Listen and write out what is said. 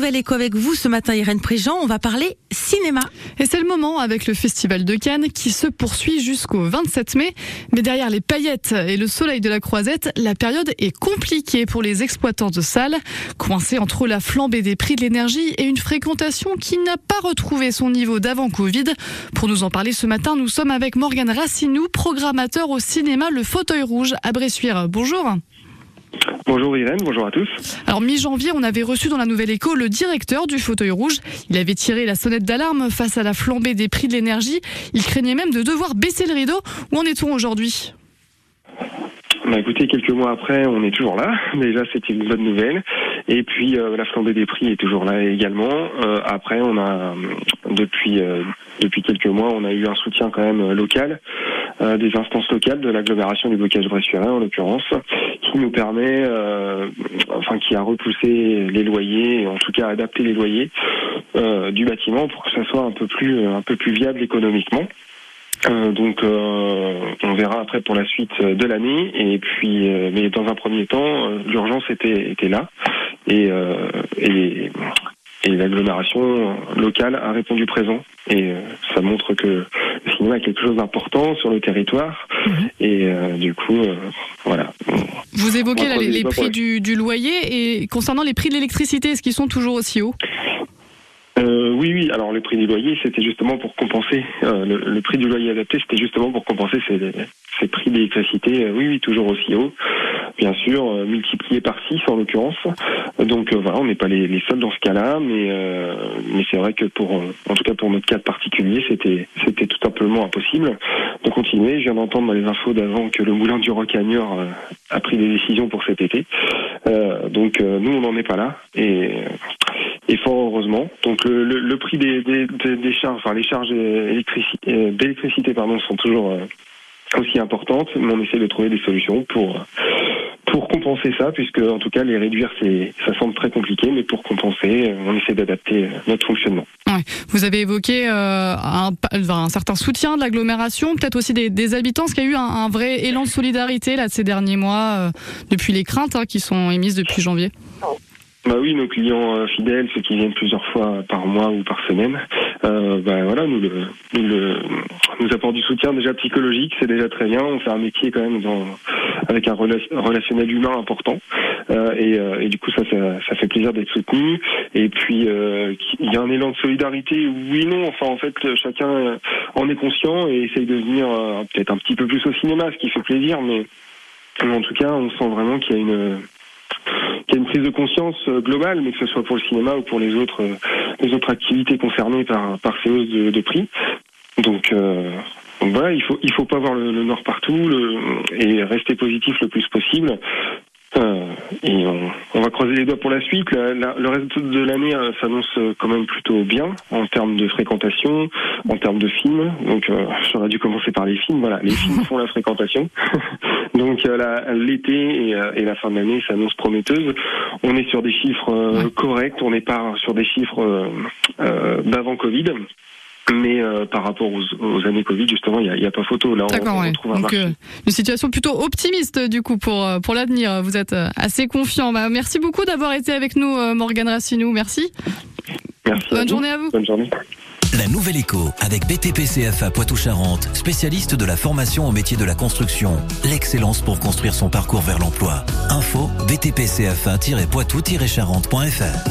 Nouvelle Éco avec vous ce matin, Irène Préjean. On va parler cinéma. Et c'est le moment avec le Festival de Cannes qui se poursuit jusqu'au 27 mai. Mais derrière les paillettes et le soleil de la croisette, la période est compliquée pour les exploitants de salles, coincés entre la flambée des prix de l'énergie et une fréquentation qui n'a pas retrouvé son niveau d'avant Covid. Pour nous en parler ce matin, nous sommes avec Morgane Racinou, programmateur au cinéma Le Fauteuil Rouge à Bressuire. Bonjour. Bonjour Irène, bonjour à tous. Alors mi-janvier, on avait reçu dans la Nouvelle Écho le directeur du fauteuil rouge. Il avait tiré la sonnette d'alarme face à la flambée des prix de l'énergie. Il craignait même de devoir baisser le rideau. Où en est-on aujourd'hui? Bah écoutez, quelques mois après, on est toujours là. Déjà, c'était une bonne nouvelle. Et puis, euh, la flambée des prix est toujours là également. Euh, après, on a depuis euh, depuis quelques mois, on a eu un soutien quand même local des instances locales de l'agglomération du blocage bressuirais en l'occurrence, qui nous permet, enfin, qui a repoussé les loyers, en tout cas adapté les loyers du bâtiment pour que ça soit un peu plus un peu plus viable économiquement. Euh, donc euh, on verra après pour la suite de l'année. Et puis euh, mais dans un premier temps l'urgence était était là. Et et, et l'agglomération locale a répondu présent. Et ça montre que quelque chose d'important sur le territoire mhm. et du coup voilà. Vous évoquez les, prix du, du loyer et concernant les prix de l'électricité, est-ce qu'ils sont toujours aussi hauts? Euh, oui, oui. Alors le prix du loyer, c'était justement pour compenser euh, le, prix du loyer adapté, c'était justement pour compenser ces, prix d'électricité. Euh, oui, oui, toujours aussi haut, bien sûr, multiplié par 6 en l'occurrence. Donc voilà, on n'est pas les, seuls dans ce cas-là, mais mais c'est vrai que pour, en tout cas pour notre cas particulier, c'était c'était tout simplement impossible de continuer. Je viens d'entendre dans les infos d'avant que le moulin du Rocagneur a pris des décisions pour cet été. donc nous, on n'en est pas là et et fort heureusement. Donc le, le, prix des, des, des, charges, enfin les charges d'électricité pardon sont toujours euh, aussi importantes, mais on essaie de trouver des solutions pour pour compenser ça, puisque en tout cas les réduire, c'est ça semble très compliqué, mais pour compenser, on essaie d'adapter notre fonctionnement. Ouais. Vous avez évoqué euh, un, un, certain soutien de l'agglomération, peut-être aussi des, des, habitants, ce qu'il y a eu un, un, vrai élan de solidarité là de ces derniers mois, euh, depuis les craintes hein, qui sont émises depuis janvier? Bah oui, nos clients euh, fidèles, ceux qui viennent plusieurs fois par mois ou par semaine, euh, bah voilà, nous, le, nous, le, nous du soutien déjà psychologique, c'est déjà très bien. On fait un métier quand même dans, avec un relationnel humain important, euh, et, euh, et, du coup ça, ça, ça fait plaisir d'être soutenu. Et puis euh, il y a un élan de solidarité, oui non. Enfin en fait, chacun en est conscient et essaye de venir peut-être un petit peu plus au cinéma, ce qui fait plaisir, mais en tout cas, on sent vraiment qu'il y a une qu'il y a une prise de conscience euh, globale, mais que ce soit pour le cinéma ou pour les autres euh, les autres activités concernées par ces hausses de, prix. Donc, euh, voilà, il faut il faut pas voir le, nord partout et rester positif le plus possible. Euh, et on, va croiser les doigts pour la suite. le reste de l'année euh, s'annonce euh, quand même plutôt bien en termes de fréquentation, en termes de films. Donc j'aurais dû commencer par les films. Voilà, les films font la fréquentation. Donc l'été et, et, la fin de l'année s'annonce prometteuse. On est sur des chiffres corrects. On n'est pas sur des chiffres d'avant Covid. Mais euh, par rapport aux, années Covid, justement, il n'y a, pas photo. Là, on, retrouve un euh, une situation plutôt optimiste du coup pour euh, pour l'avenir. Vous êtes assez confiant. Bah, merci beaucoup d'avoir été avec nous, Morgane Racinou. Merci. Merci. Bonne journée à vous. Bonne journée. La nouvelle écho avec BTP CFA Poitou-Charentes, spécialiste de la formation au métier de la construction. L'excellence pour construire son parcours vers l'emploi. Info btpcfa-poitou-charentes.fr